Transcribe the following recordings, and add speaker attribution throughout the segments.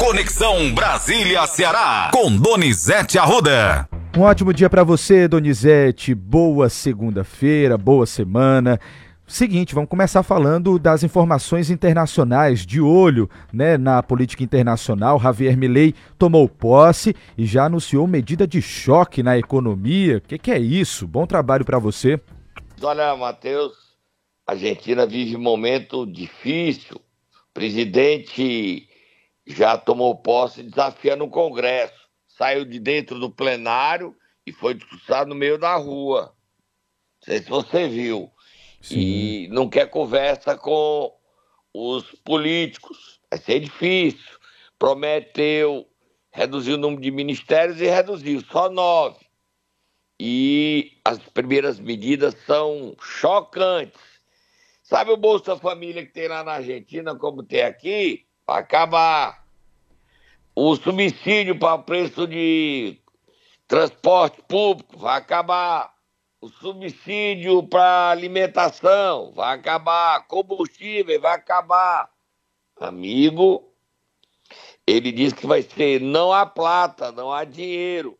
Speaker 1: Conexão Brasília-Ceará, com Donizete Arruda.
Speaker 2: Um ótimo dia para você, Donizete. Boa segunda-feira, boa semana. Seguinte, vamos começar falando das informações internacionais. De olho né, na política internacional, Javier Milei tomou posse e já anunciou medida de choque na economia. O que, que, é isso? Bom trabalho para você.
Speaker 3: Olha, Matheus, a Argentina vive um momento difícil. O presidente já tomou posse desafiando o Congresso. Saiu de dentro do plenário e foi discursado no meio da rua. Não sei se você viu Sim. e não quer conversa com os políticos. Vai ser difícil. Prometeu reduzir o número de ministérios e reduziu, só nove. E as primeiras medidas são chocantes. Sabe o Bolsa Família que tem lá na Argentina, como tem aqui? Vai acabar. O subsídio para o preço de transporte público vai acabar o subsídio para alimentação vai acabar, combustível vai acabar. Amigo, ele disse que vai ser não há plata, não há dinheiro.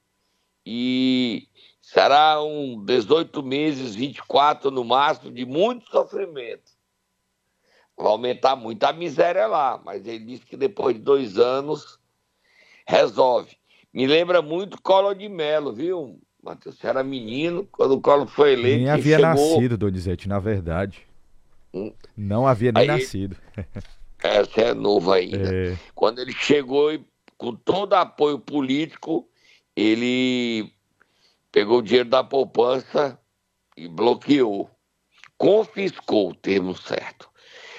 Speaker 3: E será um 18 meses, 24 no máximo, de muito sofrimento. Vai aumentar muito a miséria lá, mas ele disse que depois de dois anos resolve. Me lembra muito Collor de Mello, viu? Matheus, você era menino quando o Collor foi eleito.
Speaker 2: Nem havia chegou... nascido, Donizete, na verdade. Hum. Não havia nem Aí, nascido.
Speaker 3: Essa é nova ainda. É... Quando ele chegou e, com todo apoio político, ele pegou o dinheiro da poupança e bloqueou. Confiscou o termo certo.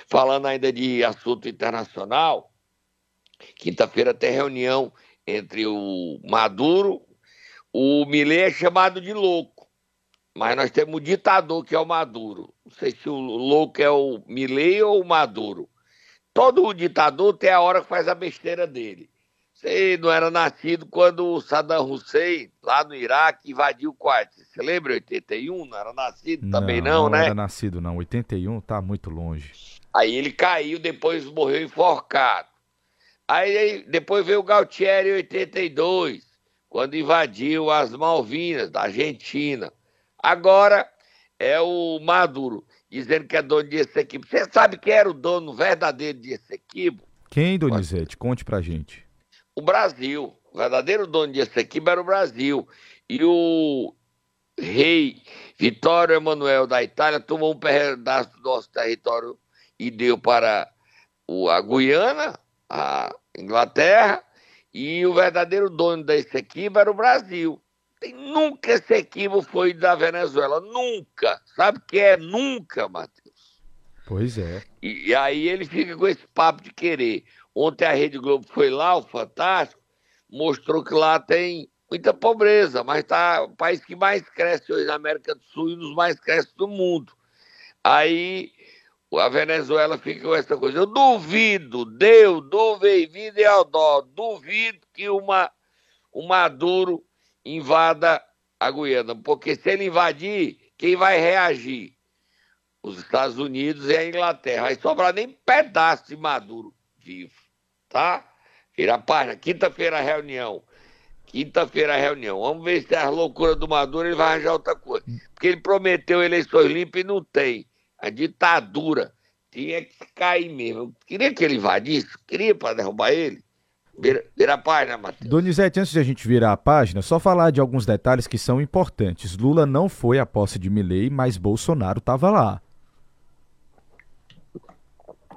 Speaker 3: Falando ainda de assunto internacional, quinta-feira tem reunião entre o Maduro o Milei é chamado de louco, mas nós temos o ditador que é o Maduro. Não sei se o louco é o Milei ou o Maduro. Todo ditador tem a hora que faz a besteira dele. Você não era nascido quando o Saddam Hussein, lá no Iraque, invadiu o quarto. Você lembra 81? Não era nascido não, também não,
Speaker 2: não
Speaker 3: né?
Speaker 2: Não era nascido não. 81 tá muito longe.
Speaker 3: Aí ele caiu, depois morreu enforcado. Aí depois veio o Galtieri em 82 quando invadiu as Malvinas, da Argentina. Agora é o Maduro, dizendo que é dono de Essequibo. Você sabe quem era o dono verdadeiro de Essequibo?
Speaker 2: Quem, Donizete? Conte pra gente.
Speaker 3: O Brasil. O verdadeiro dono de Essequibo era o Brasil. E o rei Vitório Emanuel da Itália tomou um pedaço do nosso território e deu para a Guiana, a Inglaterra, e o verdadeiro dono desse equipe era o Brasil. E nunca esse equipe foi da Venezuela. Nunca. Sabe o que é nunca, Matheus?
Speaker 2: Pois é.
Speaker 3: E, e, aí ele fica com esse papo de querer. Ontem a Rede Globo foi lá, o Fantástico, mostrou que lá tem muita pobreza, mas tá o país que mais cresce hoje na América do Sul e um dos mais cresce do mundo. Aí a Venezuela fica com essa coisa. Eu duvido, Deus, duvido e Aldó, duvido que uma, o Maduro invada a Guiana, porque se ele invadir, quem vai reagir? Os Estados Unidos e a Inglaterra. Vai sobrar nem pedaço de Maduro vivo, tá? Vira a página. Quinta-feira a reunião. Quinta-feira a reunião. Vamos ver se é a loucura do Maduro ele vai arranjar outra coisa. Porque ele prometeu eleições limpas e não tem a ditadura tinha que cair mesmo. Eu queria que ele invadisse, queria para derrubar ele. Vira, vira a página, Matheus.
Speaker 2: Donizete, antes de a gente virar a página, só falar de alguns detalhes que são importantes. Lula não foi à posse de Milley, mas Bolsonaro estava lá.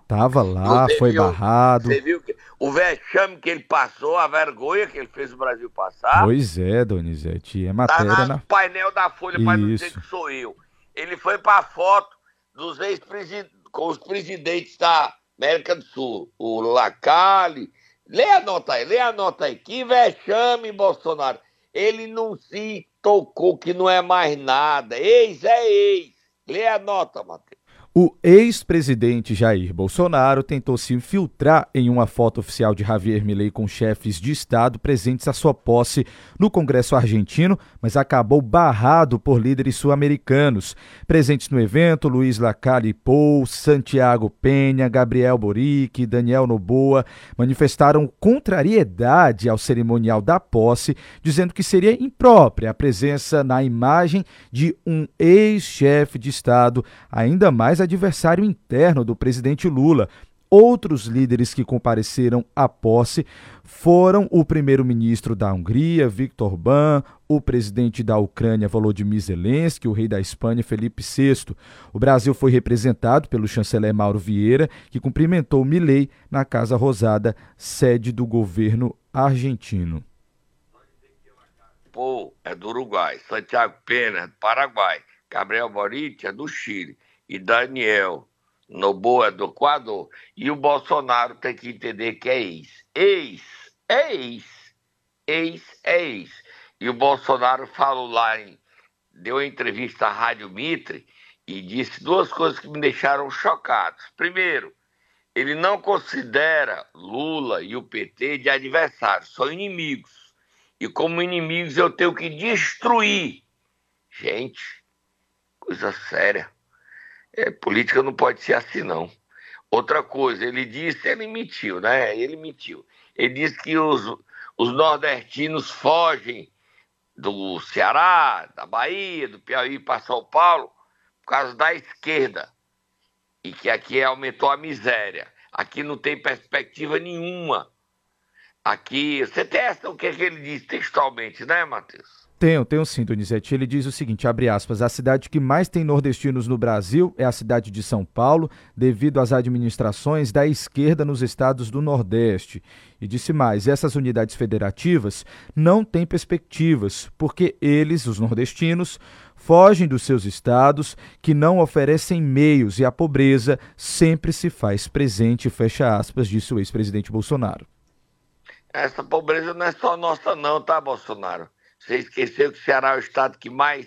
Speaker 2: Tava lá, foi viu, barrado. Você
Speaker 3: viu que, o vexame que ele passou, a vergonha que ele fez o Brasil passar?
Speaker 2: Pois é, Donizete. É matéria tá
Speaker 3: no na... painel da Folha para não dizer que sou eu. Ele foi para foto dos ex-presidentes, com os presidentes da América do Sul, o Lacalle. Lê a nota aí, lê a nota aí. Que vexame, Bolsonaro. Ele não se tocou que não é mais nada. Ex é ex. Lê a nota, Matheus.
Speaker 2: O ex-presidente Jair Bolsonaro tentou se infiltrar em uma foto oficial de Javier Milei com chefes de Estado presentes à sua posse no Congresso argentino, mas acabou barrado por líderes sul-americanos. Presentes no evento, Luiz Lacalle Pou, Santiago Penha, Gabriel Boric Daniel Noboa manifestaram contrariedade ao cerimonial da posse, dizendo que seria imprópria a presença na imagem de um ex-chefe de Estado, ainda mais adversário interno do presidente Lula. Outros líderes que compareceram à posse foram o primeiro-ministro da Hungria, Viktor Orbán, o presidente da Ucrânia, Volodymyr Zelensky, o rei da Espanha, Felipe VI. O Brasil foi representado pelo chanceler Mauro Vieira, que cumprimentou Milei na Casa Rosada, sede do governo argentino.
Speaker 3: Pô, é do Uruguai, Santiago Pena é do Paraguai, Gabriel Boric é do Chile e Daniel Noboa do Equador. E o Bolsonaro tem que entender que é ex. Ex, é ex. Ex, é ex. E o Bolsonaro falou lá, em, deu entrevista à Rádio Mitre e disse duas coisas que me deixaram chocados. Primeiro, ele não considera Lula e o PT de adversários, são inimigos. E como inimigos eu tenho que destruir. Gente, coisa séria. É, política não pode ser assim, não. Outra coisa, ele disse, ele mentiu, né? Ele mentiu. Ele disse que os, os nordestinos fogem do Ceará, da Bahia, do Piauí para São Paulo por causa da esquerda. E que aqui aumentou a miséria. Aqui não tem perspectiva nenhuma. Aqui, você testa o que, é que ele disse textualmente, né, Matheus?
Speaker 2: Tenho, tenho sim, Donizete. Ele diz o seguinte, abre aspas, a cidade que mais tem nordestinos no Brasil é a cidade de São Paulo, devido às administrações da esquerda nos estados do Nordeste. E disse mais, essas unidades federativas não têm perspectivas, porque eles, os nordestinos, fogem dos seus estados, que não oferecem meios e a pobreza sempre se faz presente, fecha aspas, disse o ex-presidente Bolsonaro.
Speaker 3: Essa pobreza não é só nossa não, tá, Bolsonaro? Você esqueceu que o Ceará é o estado que mais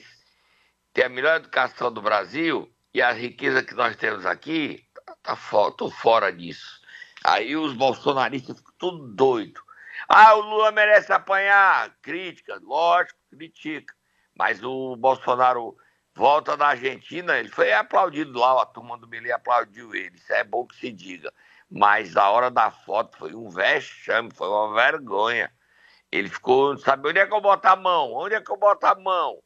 Speaker 3: tem a melhor educação do Brasil e a riqueza que nós temos aqui, tá, fora, tô fora disso. Aí os bolsonaristas ficam tudo doido. Ah, o Lula merece apanhar. Crítica, lógico, critica. Mas o Bolsonaro volta da Argentina, ele foi aplaudido lá, a turma do Milei aplaudiu ele. Isso é bom que se diga. Mas a hora da foto foi um vexame, foi uma vergonha. Ele ficou, não sabe onde é que eu boto a mão? Onde é que eu boto a mão?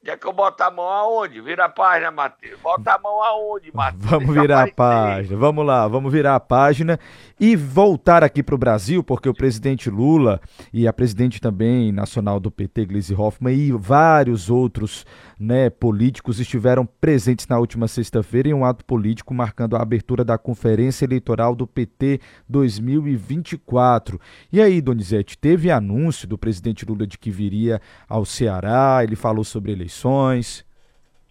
Speaker 3: Onde é que eu boto a mão aonde? Vira a página, Matheus. Bota a mão aonde, Matheus?
Speaker 2: Vamos virar a página. Vamos lá, vamos virar a página e voltar aqui para o Brasil, porque o presidente Lula e a presidente também nacional do PT, Gleisi Hoffmann, e vários outros né, políticos estiveram presentes na última sexta-feira em um ato político marcando a abertura da Conferência Eleitoral do PT 2024. E aí, Donizete, teve anúncio do presidente Lula de que viria ao Ceará, ele falou sobre eleições.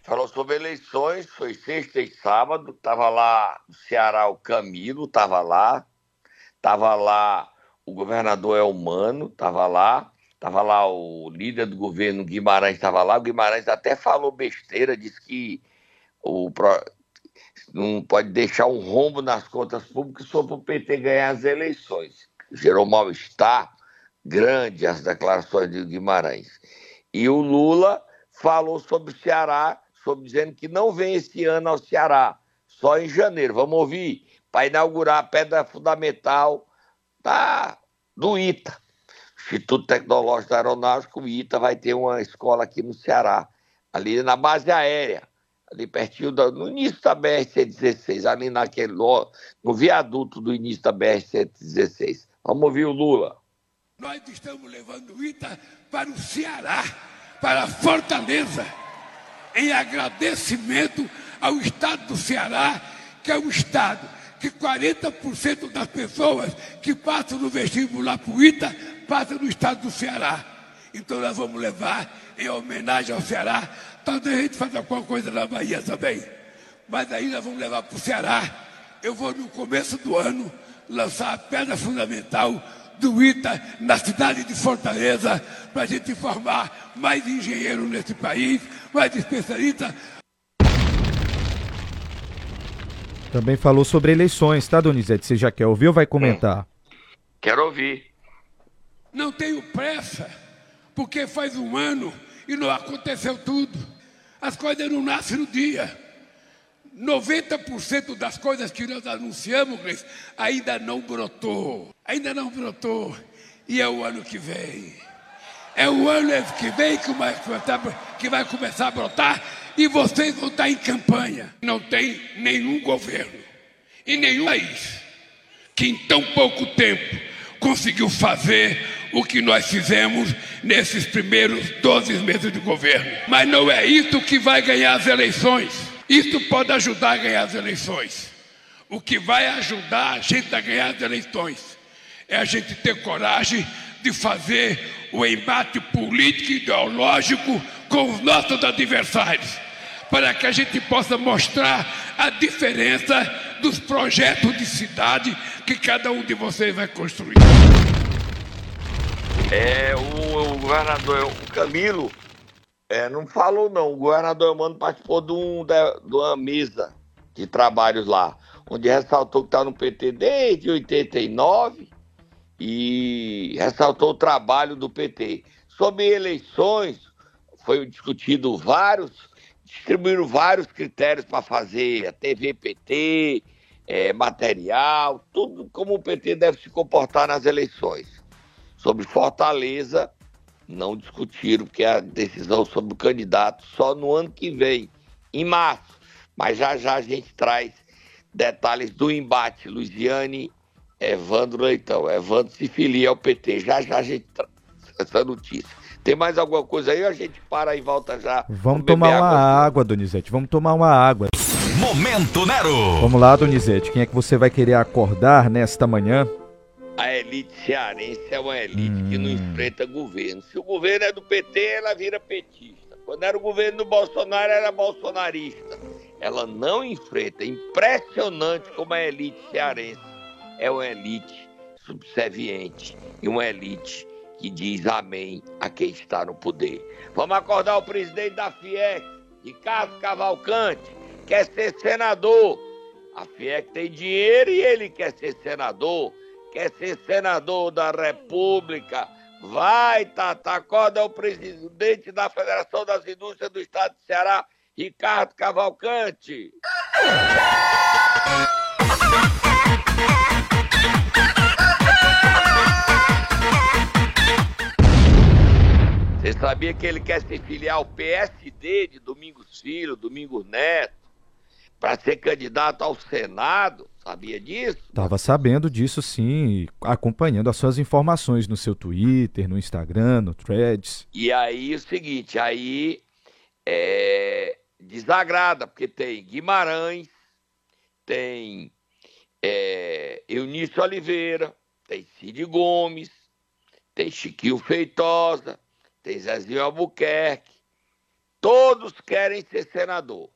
Speaker 3: Falou sobre eleições, foi sexta e sábado, estava lá no Ceará o Camilo, estava lá, estava lá o governador Elmano, estava lá, Estava lá o líder do governo, Guimarães, estava lá. O Guimarães até falou besteira, disse que o, não pode deixar um rombo nas contas públicas só para o PT ganhar as eleições. Gerou mal-estar grande as declarações de Guimarães. E o Lula falou sobre o Ceará, sobre dizendo que não vem esse ano ao Ceará, só em janeiro. Vamos ouvir para inaugurar a pedra fundamental da, do ITA. Instituto Tecnológico Aeronáutico, o ITA, vai ter uma escola aqui no Ceará, ali na base aérea, ali pertinho, do, no início da BR-116, ali naquele, no viaduto do início da BR-116. Vamos ouvir o Lula.
Speaker 4: Nós estamos levando o ITA para o Ceará, para Fortaleza, em agradecimento ao Estado do Ceará, que é um Estado que 40% das pessoas que passam no vestibular para o ITA passam no estado do Ceará. Então nós vamos levar em homenagem ao Ceará. Talvez a gente faça alguma coisa na Bahia também. Mas aí nós vamos levar para o Ceará. Eu vou no começo do ano lançar a pedra fundamental do ITA na cidade de Fortaleza para a gente formar mais engenheiros nesse país, mais especialistas
Speaker 2: Também falou sobre eleições, tá, Donizete? Você já quer ouvir ou vai comentar?
Speaker 3: Quero ouvir.
Speaker 4: Não tenho pressa, porque faz um ano e não aconteceu tudo. As coisas não nascem no dia. 90% das coisas que nós anunciamos, Gleice, ainda não brotou. Ainda não brotou. E é o ano que vem. É o ano que vem que vai começar a brotar e vocês vão estar em campanha. Não tem nenhum governo e nenhum país que em tão pouco tempo conseguiu fazer o que nós fizemos nesses primeiros 12 meses de governo. Mas não é isso que vai ganhar as eleições. Isso pode ajudar a ganhar as eleições. O que vai ajudar a gente a ganhar as eleições é a gente ter coragem de fazer o embate político e ideológico com os nossos adversários, para que a gente possa mostrar a diferença dos projetos de cidade que cada um de vocês vai construir.
Speaker 3: É, o, o governador, o Camilo, é, não falou não. O governador Mano participou de, um, de, uma mesa de trabalhos lá, onde ressaltou que está no PT desde 89 e ressaltou o trabalho do PT. Sobre eleições, foi discutido vários, distribuíram vários critérios para fazer, a TV PT, é, material, tudo como o PT deve se comportar nas eleições. Sobre Fortaleza, não discutiram, porque a decisão sobre o candidato só no ano que vem, em março. Mas já já a gente traz detalhes do embate. Luiziane, Evandro Leitão. Evandro se filia ao PT. Já já a gente traz essa notícia. Tem mais alguma coisa aí ou a gente para e volta já?
Speaker 2: Vamos tomar uma água, água, Donizete. Vamos tomar uma água.
Speaker 1: Momento Nero.
Speaker 2: Vamos lá, Donizete. Quem é que você vai querer acordar nesta manhã?
Speaker 3: a elite cearense é uma elite hum. que não hum. enfrenta governo. Se o governo é do PT, ela vira petista. Quando era o governo do Bolsonaro, era bolsonarista. Ela não enfrenta. Impressionante como a elite cearense é uma elite subserviente e uma elite que diz amém a quem está no poder. Vamos acordar o presidente da FIEC, Ricardo Cavalcante, quer ser senador. A FIEC tem dinheiro e ele quer ser senador quer ser senador da República, vai, Tata, acorda o presidente da Federação das Indústrias do Estado de Ceará, Ricardo Cavalcante. Você sabia que ele quer se filiar ao PSD de Domingos Filho, Domingos Neto, para ser candidato ao Senado? Sabia disso?
Speaker 2: Tava sabendo disso sim, acompanhando as suas informações no seu Twitter, no Instagram, no Threads.
Speaker 3: E aí o seguinte, aí é, desagrada, porque tem Guimarães, tem é, Eunício Oliveira, tem Cid Gomes, tem Chiquinho Feitosa, tem Zezinho Albuquerque. Todos querem ser senador.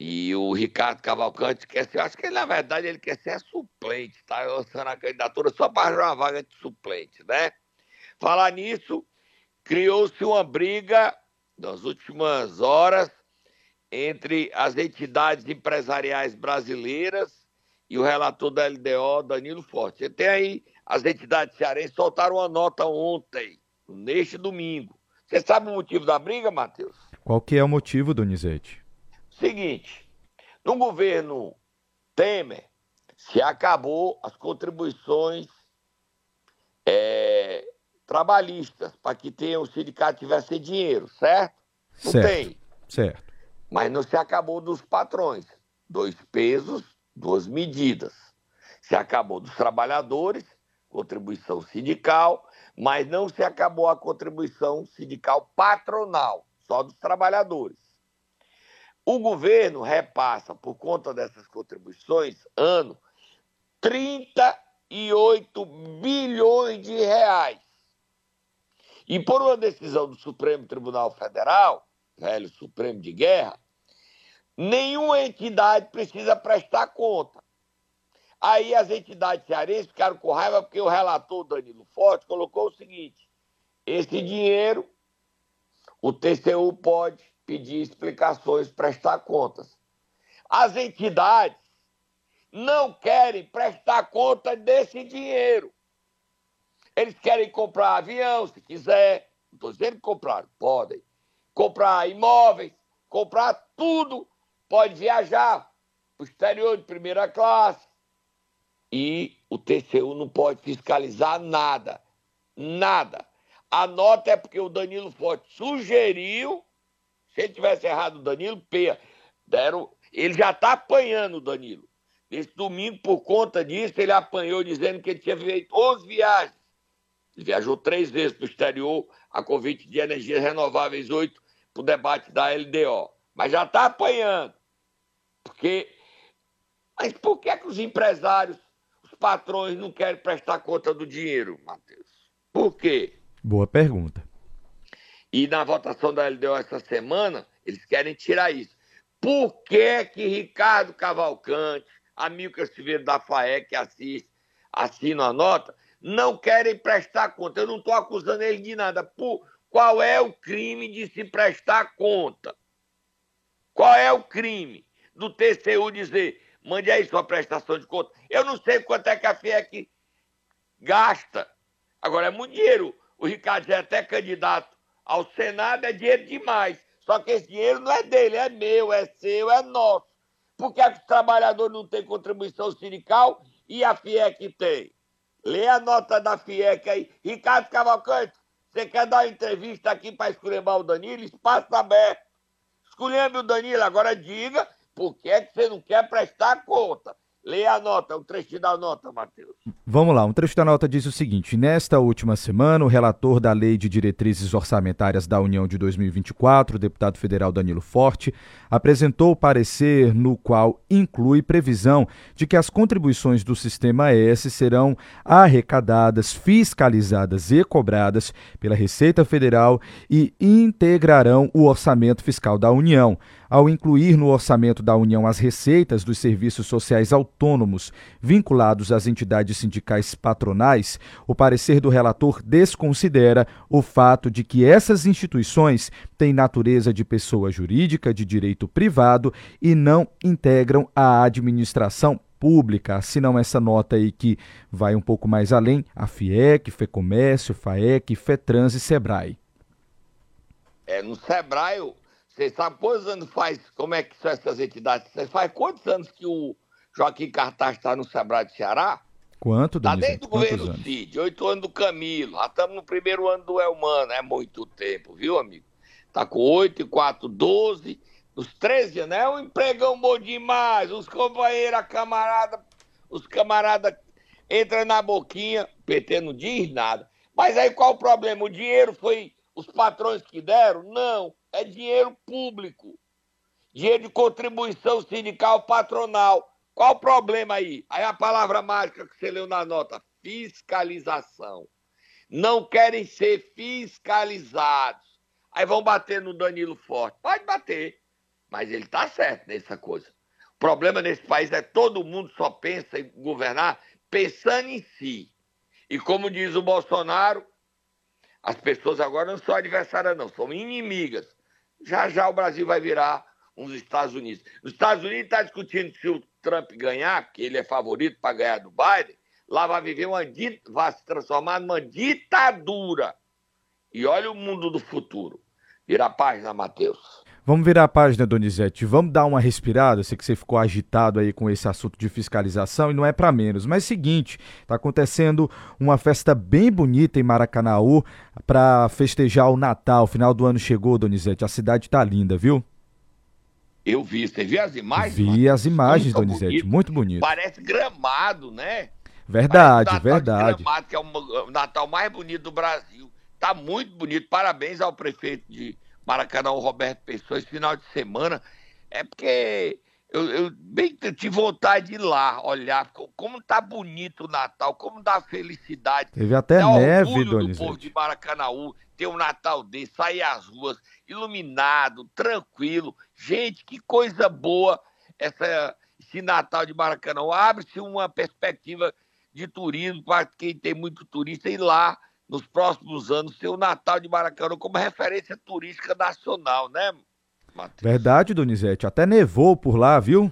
Speaker 3: E o Ricardo Cavalcante quer ser, acho que ele, na verdade ele quer ser suplente, está lançando a candidatura só para uma vaga de suplente, né? Falar nisso, criou-se uma briga nas últimas horas entre as entidades empresariais brasileiras e o relator da LDO, Danilo Forte. Tem aí, as entidades cearenses soltaram uma nota ontem, neste domingo. Você sabe o motivo da briga, Matheus?
Speaker 2: Qual que é o motivo, Donizete?
Speaker 3: Seguinte, no governo Temer, se acabou as contribuições é, trabalhistas para que tenha, o sindicato tivesse dinheiro, certo?
Speaker 2: Não certo, tem. Certo.
Speaker 3: Mas não se acabou dos patrões. Dois pesos, duas medidas. Se acabou dos trabalhadores, contribuição sindical, mas não se acabou a contribuição sindical patronal, só dos trabalhadores. O governo repassa, por conta dessas contribuições, ano, 38 bilhões de reais. E por uma decisão do Supremo Tribunal Federal, velho Supremo de Guerra, nenhuma entidade precisa prestar conta. Aí as entidades cearenses ficaram com raiva porque o relator Danilo Forte colocou o seguinte: esse dinheiro o TCU pode pedir explicações, prestar contas. As entidades não querem prestar conta desse dinheiro. Eles querem comprar avião, se quiser. Não estou dizendo que compraram, podem. Comprar imóveis, comprar tudo. Pode viajar para o exterior de primeira classe. E o TCU não pode fiscalizar nada. Nada. A nota é porque o Danilo Forte sugeriu. Se ele tivesse errado, o Danilo, peia. Deram, ele já está apanhando o Danilo. Nesse domingo, por conta disso, ele apanhou dizendo que ele tinha feito 11 viagens. Ele viajou três vezes para o exterior, a convite de energias renováveis 8, para o debate da LDO. Mas já está apanhando. Porque. Mas por que, é que os empresários, os patrões, não querem prestar conta do dinheiro, Matheus? Por quê?
Speaker 2: Boa pergunta.
Speaker 3: E na votação da LDO essa semana, eles querem tirar isso. Por que, que Ricardo Cavalcante, Amilcar Silveira da FAE, que assiste, assina a nota, não querem prestar conta. Eu não estou acusando ele de nada. Por, qual é o crime de se prestar conta? Qual é o crime do TCU dizer, mande aí sua prestação de conta? Eu não sei quanto é que a FIEC gasta. Agora, é muito dinheiro. O Ricardo é até candidato ao Senado, é dinheiro demais. Só que esse dinheiro não é dele, é meu, é seu, é nosso. Por que, é que os trabalhadores não têm contribuição sindical e a FIEC tem? Lê a nota da FIEC aí. Ricardo Cavalcante, você quer dar uma entrevista aqui para esculhambar o Danilo? Espaço aberto. Esculhambe o Danilo, agora diga por que, é que você não quer prestar conta. Leia a nota, o trecho da nota, Matheus.
Speaker 2: Vamos lá, um trecho da nota diz o seguinte: Nesta última semana, o relator da Lei de Diretrizes Orçamentárias da União de 2024, o deputado federal Danilo Forte, apresentou parecer no qual inclui previsão de que as contribuições do Sistema S serão arrecadadas, fiscalizadas e cobradas pela Receita Federal e integrarão o orçamento fiscal da União ao incluir no orçamento da União as receitas dos serviços sociais autônomos vinculados às entidades sindicais patronais, o parecer do relator desconsidera o fato de que essas instituições têm natureza de pessoa jurídica de direito privado e não integram a administração pública. Assinam essa nota aí que vai um pouco mais além, a FIEC, FEComércio, FAEC, FETRANS e SEBRAE.
Speaker 3: É, no SEBRAE você sabe quantos anos faz, como é que são essas entidades? Você faz quantos anos que o Joaquim Cartaz está no Sebrae do Ceará?
Speaker 2: Quanto,
Speaker 3: Está desde o governo anos? Cid, oito anos do Camilo, já estamos no primeiro ano do Elmano, é muito tempo, viu, amigo? Está com oito e quatro, doze, nos treze anos, é um empregão bom demais, os companheiros, a camarada, os camaradas entram na boquinha, o PT não diz nada. Mas aí qual o problema? O dinheiro foi os patrões que deram? Não é dinheiro público, dinheiro de contribuição sindical patronal. Qual o problema aí? Aí a palavra mágica que você leu na nota: fiscalização. Não querem ser fiscalizados. Aí vão bater no Danilo Forte. Pode bater, mas ele está certo nessa coisa. O problema nesse país é todo mundo só pensa em governar pensando em si. E como diz o Bolsonaro, as pessoas agora não são adversárias, não, são inimigas já já o Brasil vai virar uns Estados Unidos. Os Estados Unidos está discutindo se o Trump ganhar, que ele é favorito para ganhar do Biden, lá vai viver uma vai se transformar numa ditadura. E olha o mundo do futuro. Vira a página, Matheus.
Speaker 2: Vamos virar a página, Donizete. Vamos dar uma respirada. sei que você ficou agitado aí com esse assunto de fiscalização e não é para menos. Mas seguinte, está acontecendo uma festa bem bonita em Maracanaú para festejar o Natal. O final do ano chegou, Donizete. A cidade está linda, viu?
Speaker 3: Eu vi. Você viu as imagens?
Speaker 2: Vi mano? as imagens, muito Donizete. Bonito. Muito bonito.
Speaker 3: Parece gramado, né?
Speaker 2: Verdade, Parece verdade.
Speaker 3: Gramado, que é o Natal mais bonito do Brasil. Tá muito bonito. Parabéns ao prefeito de Maracanã, o Roberto Pessoa, esse final de semana, é porque eu, eu bem tive vontade de ir lá olhar como tá bonito o Natal, como dá felicidade.
Speaker 2: Teve até dá neve, Donizete.
Speaker 3: do povo de Maracanãú ter um Natal desse, sair às ruas, iluminado, tranquilo. Gente, que coisa boa essa, esse Natal de Maracanã. Abre-se uma perspectiva de turismo para quem tem muito turista ir lá nos próximos anos, ser o Natal de Maracanã como referência turística nacional, né,
Speaker 2: Matheus? Verdade, Donizete. Até nevou por lá, viu?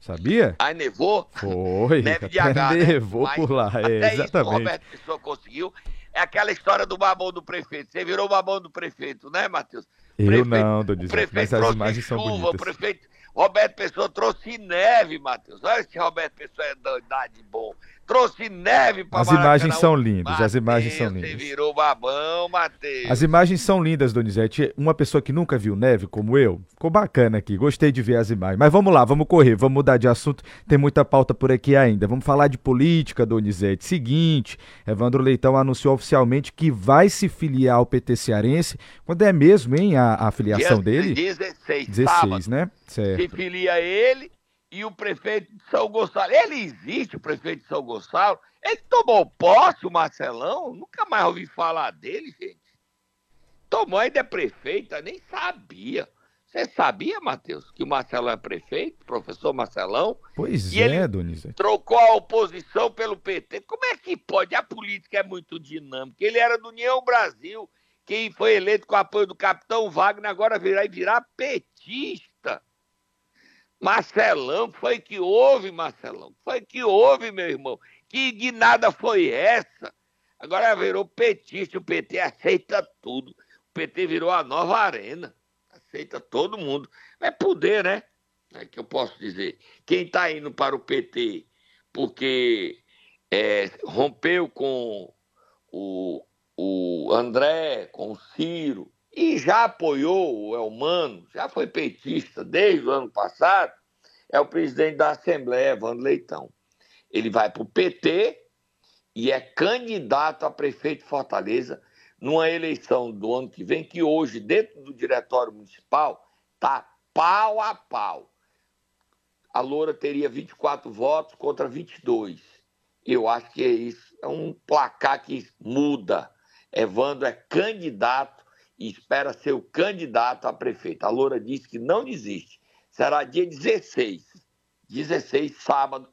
Speaker 2: Sabia?
Speaker 3: Aí nevou.
Speaker 2: Foi.
Speaker 3: Neve de H, né?
Speaker 2: nevou
Speaker 3: Mas
Speaker 2: por lá, é,
Speaker 3: Até isso o
Speaker 2: exatamente.
Speaker 3: Roberto Pessoa conseguiu. É aquela história do babão do prefeito. Você virou babão do prefeito, né, Matheus? O
Speaker 2: Eu
Speaker 3: prefeito-
Speaker 2: não,
Speaker 3: O
Speaker 2: Donizete,
Speaker 3: prefeito
Speaker 2: mas as imagens são
Speaker 3: chuva, o
Speaker 2: bonitas.
Speaker 3: prefeito Roberto Pessoa trouxe neve, Matheus. Olha se Roberto Pessoa é doidade bom. Trouxe neve para
Speaker 2: As imagens são lindas, as imagens são
Speaker 3: Você
Speaker 2: lindas.
Speaker 3: virou babão, Matheus.
Speaker 2: As imagens são lindas, Donizete. Uma pessoa que nunca viu neve, como eu, ficou bacana aqui. Gostei de ver as imagens. Mas vamos lá, vamos correr, vamos mudar de assunto. Tem muita pauta por aqui ainda. Vamos falar de política, Donizete. Seguinte, Evandro Leitão anunciou oficialmente que vai se filiar ao PT cearense. Quando é mesmo, hein, a, a filiação
Speaker 3: Dia
Speaker 2: dele?
Speaker 3: 16,
Speaker 2: 16,
Speaker 3: sábado.
Speaker 2: né?
Speaker 3: Se
Speaker 2: Certo.
Speaker 3: filia ele e o prefeito de São Gonçalo. Ele existe, o prefeito de São Gonçalo. Ele tomou posse, o Marcelão. Nunca mais ouvi falar dele, gente. Tomou ainda é prefeito, eu nem sabia. Você sabia, Matheus, que o Marcelão é prefeito, professor Marcelão?
Speaker 2: Pois
Speaker 3: E
Speaker 2: é,
Speaker 3: ele-
Speaker 2: Donizete.
Speaker 3: Trocou a oposição pelo PT. Como é que pode? A política é muito dinâmica. Ele era do União Brasil, quem foi eleito com o apoio do capitão Wagner, agora virar virar petista. Marcelão, foi que houve, Marcelão? Foi que houve, meu irmão? Que de nada foi essa? Agora virou petista, o PT aceita tudo. O PT virou a nova arena. Aceita todo mundo. É poder, né? É que eu posso dizer. Quem está indo para o PT porque é, rompeu com o, o André, com o Ciro, e já apoiou o Elmano, já foi petista desde o ano passado, é o presidente da Assembleia, Evandro Leitão. Ele vai para o PT e é candidato a prefeito de Fortaleza numa eleição do ano que vem, que hoje, dentro do Diretório Municipal, está pau a pau. A Loura teria 24 votos contra 22. Eu acho que é isso. É um placar que muda. Evandro é candidato e espera ser o candidato a prefeito. A Loura disse que não desiste. Será dia 16. 16, sábado,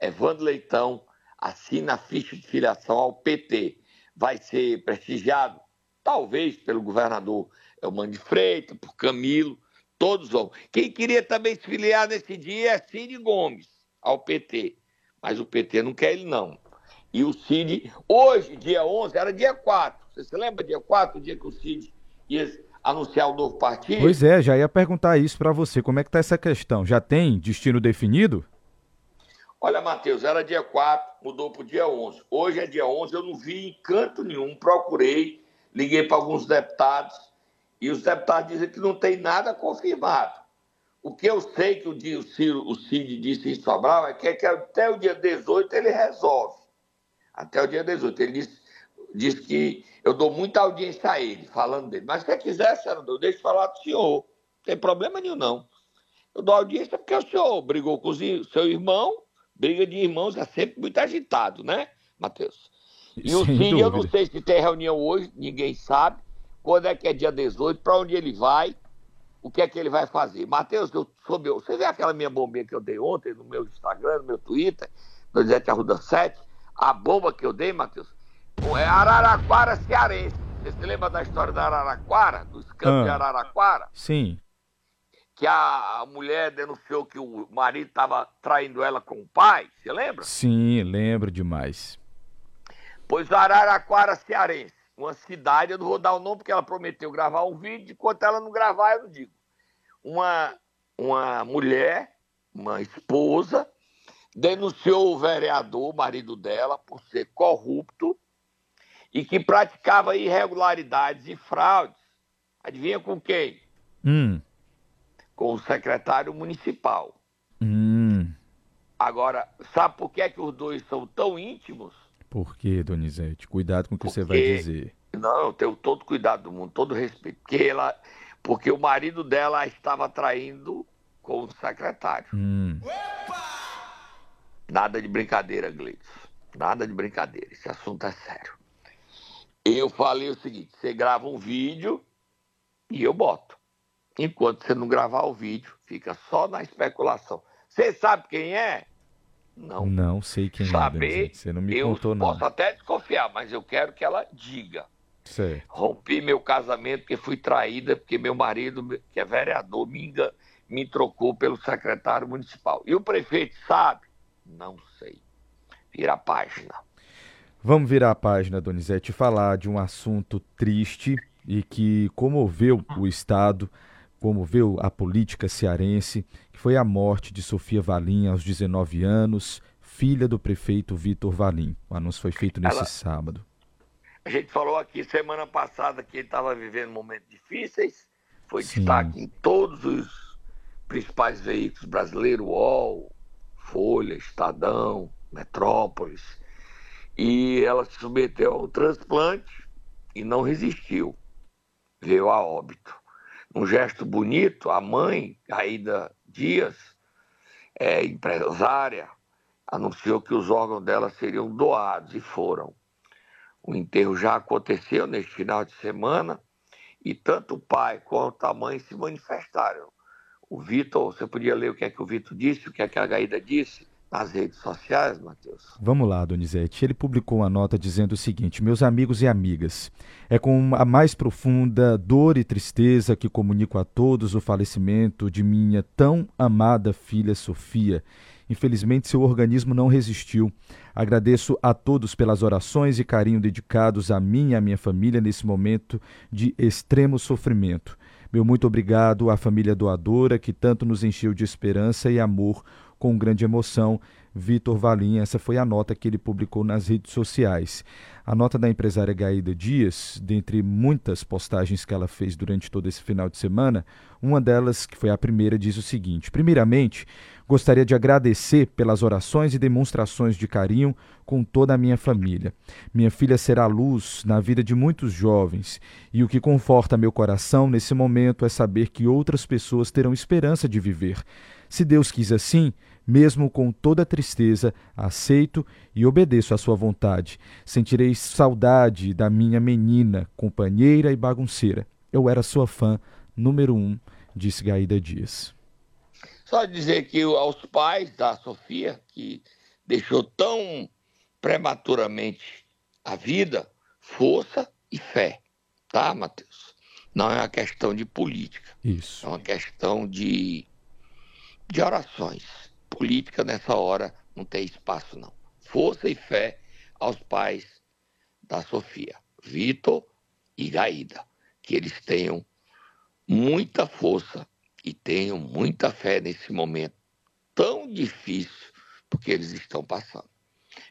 Speaker 3: Evandro Leitão assina a ficha de filiação ao PT. Vai ser prestigiado, talvez, pelo governador Elmano de Freitas, por Camilo, todos vão. Quem queria também se filiar nesse dia é Cid Gomes, ao PT. Mas o PT não quer ele, não. E o Cid, hoje, dia 11, era dia 4. Você se lembra, dia 4, o dia que o Cid ia anunciar o novo partido?
Speaker 2: Pois é, já ia perguntar isso pra você. Como é que tá essa questão? Já tem destino definido?
Speaker 3: Olha, Matheus, era dia 4, mudou para o dia 11. Hoje é dia 11, eu não vi em canto nenhum, procurei, liguei para alguns deputados, e os deputados dizem que não tem nada confirmado. O que eu sei que o, dia, o, Ciro, o Cid disse em Sobral é que, é que até o dia 18 ele resolve. Até o dia 18. Ele disse, disse que eu dou muita audiência a ele, falando dele. Mas quem quiser, senador, eu deixo falar do senhor. Não tem problema nenhum, não. Eu dou audiência porque o senhor brigou com o seu irmão, briga de irmãos é sempre muito agitado, né, Matheus? E o Cid, eu não sei se tem reunião hoje, ninguém sabe. Quando é que é dia 18, para onde ele vai, o que é que ele vai fazer. Matheus, eu soube, você vê aquela minha bombinha que eu dei ontem no meu Instagram, no meu Twitter, no Zete Arruda 7, a bomba que eu dei, Matheus, é Araraquara cearense. Você se lembra da história da Araraquara, dos campos de
Speaker 2: Ah.
Speaker 3: Araraquara?
Speaker 2: Sim.
Speaker 3: Que a, a mulher denunciou que o marido estava traindo ela com o pai, você lembra?
Speaker 2: Sim, lembro demais.
Speaker 3: Pois Araraquara cearense, uma cidade, eu não vou dar o nome porque ela prometeu gravar um vídeo, enquanto ela não gravar, eu não digo. Uma, uma mulher, uma esposa, denunciou o vereador, o marido dela, por ser corrupto e que praticava irregularidades e fraudes. Adivinha com quem?
Speaker 2: Hum.
Speaker 3: Com o secretário municipal.
Speaker 2: Hum.
Speaker 3: Agora, sabe por que, é que os dois são tão íntimos?
Speaker 2: Por quê, Donizete? Cuidado com o que você vai
Speaker 3: Porque-
Speaker 2: dizer.
Speaker 3: Não, eu tenho todo cuidado do mundo, todo respeito. Porque, ela, porque o marido dela estava traindo com o secretário.
Speaker 2: Hum.
Speaker 3: Nada de brincadeira, Gleice. Nada de brincadeira. Esse assunto é sério. Eu falei o seguinte: você grava um vídeo e eu boto. Enquanto você não gravar o vídeo, fica só na especulação. Você sabe quem é? Não.
Speaker 2: Não sei quem é,
Speaker 3: Saber,
Speaker 2: Donizete. Você não me
Speaker 3: eu
Speaker 2: contou, não.
Speaker 3: posso até desconfiar, mas eu quero que ela diga.
Speaker 2: Certo.
Speaker 3: Rompi meu casamento porque fui traída, porque meu marido, que é vereador, me, me trocou pelo secretário municipal. E o prefeito sabe? Não sei. Vira a página.
Speaker 2: Vamos virar a página, Donizete, falar de um assunto triste e que comoveu o Estado, comoveu a política cearense, que foi a morte de Sofia Valim aos 19 anos, filha do prefeito Vitor Valim. O anúncio foi feito nesse Ela... sábado.
Speaker 3: A gente falou aqui semana passada que ele estava vivendo momentos difíceis, foi Sim. destaque em todos os principais veículos brasileiros, UOL, Folha, Estadão, Metrópolis. E ela se submeteu ao transplante e não resistiu. Veio a óbito. Um gesto bonito, a mãe, Aida Dias, é, empresária, anunciou que os órgãos dela seriam doados e foram. O enterro já aconteceu neste final de semana e tanto o pai quanto a mãe se manifestaram. O Vitor, você podia ler o que é que o Vitor disse, o que é que a Gaída disse nas redes sociais, Matheus?
Speaker 2: Vamos lá, Donizete. Ele publicou uma nota dizendo o seguinte: Meus amigos e amigas, é com a mais profunda dor e tristeza que comunico a todos o falecimento de minha tão amada filha Sofia. Infelizmente, seu organismo não resistiu. Agradeço a todos pelas orações e carinho dedicados a mim e à minha família nesse momento de extremo sofrimento. Meu muito obrigado à família doadora que tanto nos encheu de esperança e amor com grande emoção. Vitor Valim, essa foi a nota que ele publicou nas redes sociais. A nota da empresária Gaída Dias, dentre muitas postagens que ela fez durante todo esse final de semana, uma delas, que foi a primeira, diz o seguinte: Primeiramente, gostaria de agradecer pelas orações e demonstrações de carinho com toda a minha família. Minha filha será luz na vida de muitos jovens, e o que conforta meu coração nesse momento é saber que outras pessoas terão esperança de viver. Se Deus quis assim, mesmo com toda tristeza, aceito e obedeço à sua vontade. Sentirei saudade da minha menina, companheira e bagunceira. Eu era sua fã número um, disse Gaída Dias.
Speaker 3: Só dizer que aos pais da Sofia, que deixou tão prematuramente a vida, força e fé, tá, Matheus? Não é uma questão de política.
Speaker 2: Isso.
Speaker 3: É uma questão de, de orações política nessa hora não tem espaço, não. Força e fé aos pais da Sofia, Vitor e Gaída, que eles tenham muita força e tenham muita fé nesse momento tão difícil porque eles estão passando.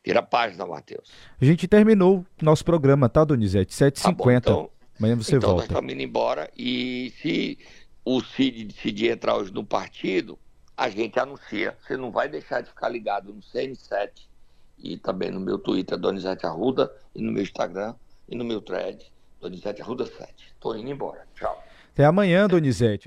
Speaker 3: Vira a página, Matheus.
Speaker 2: A gente terminou nosso programa, tá, Donizete? 7h50. Tá então, Amanhã você
Speaker 3: então
Speaker 2: volta.
Speaker 3: Então nós estamos indo embora e se o Cid decidir entrar hoje no partido, a gente anuncia. Você não vai deixar de ficar ligado no CN7 e também no meu Twitter, Donizete Arruda, e no meu Instagram e no meu thread, Donizete Arruda 7. Tô indo embora. Tchau.
Speaker 2: Até amanhã, Donizete.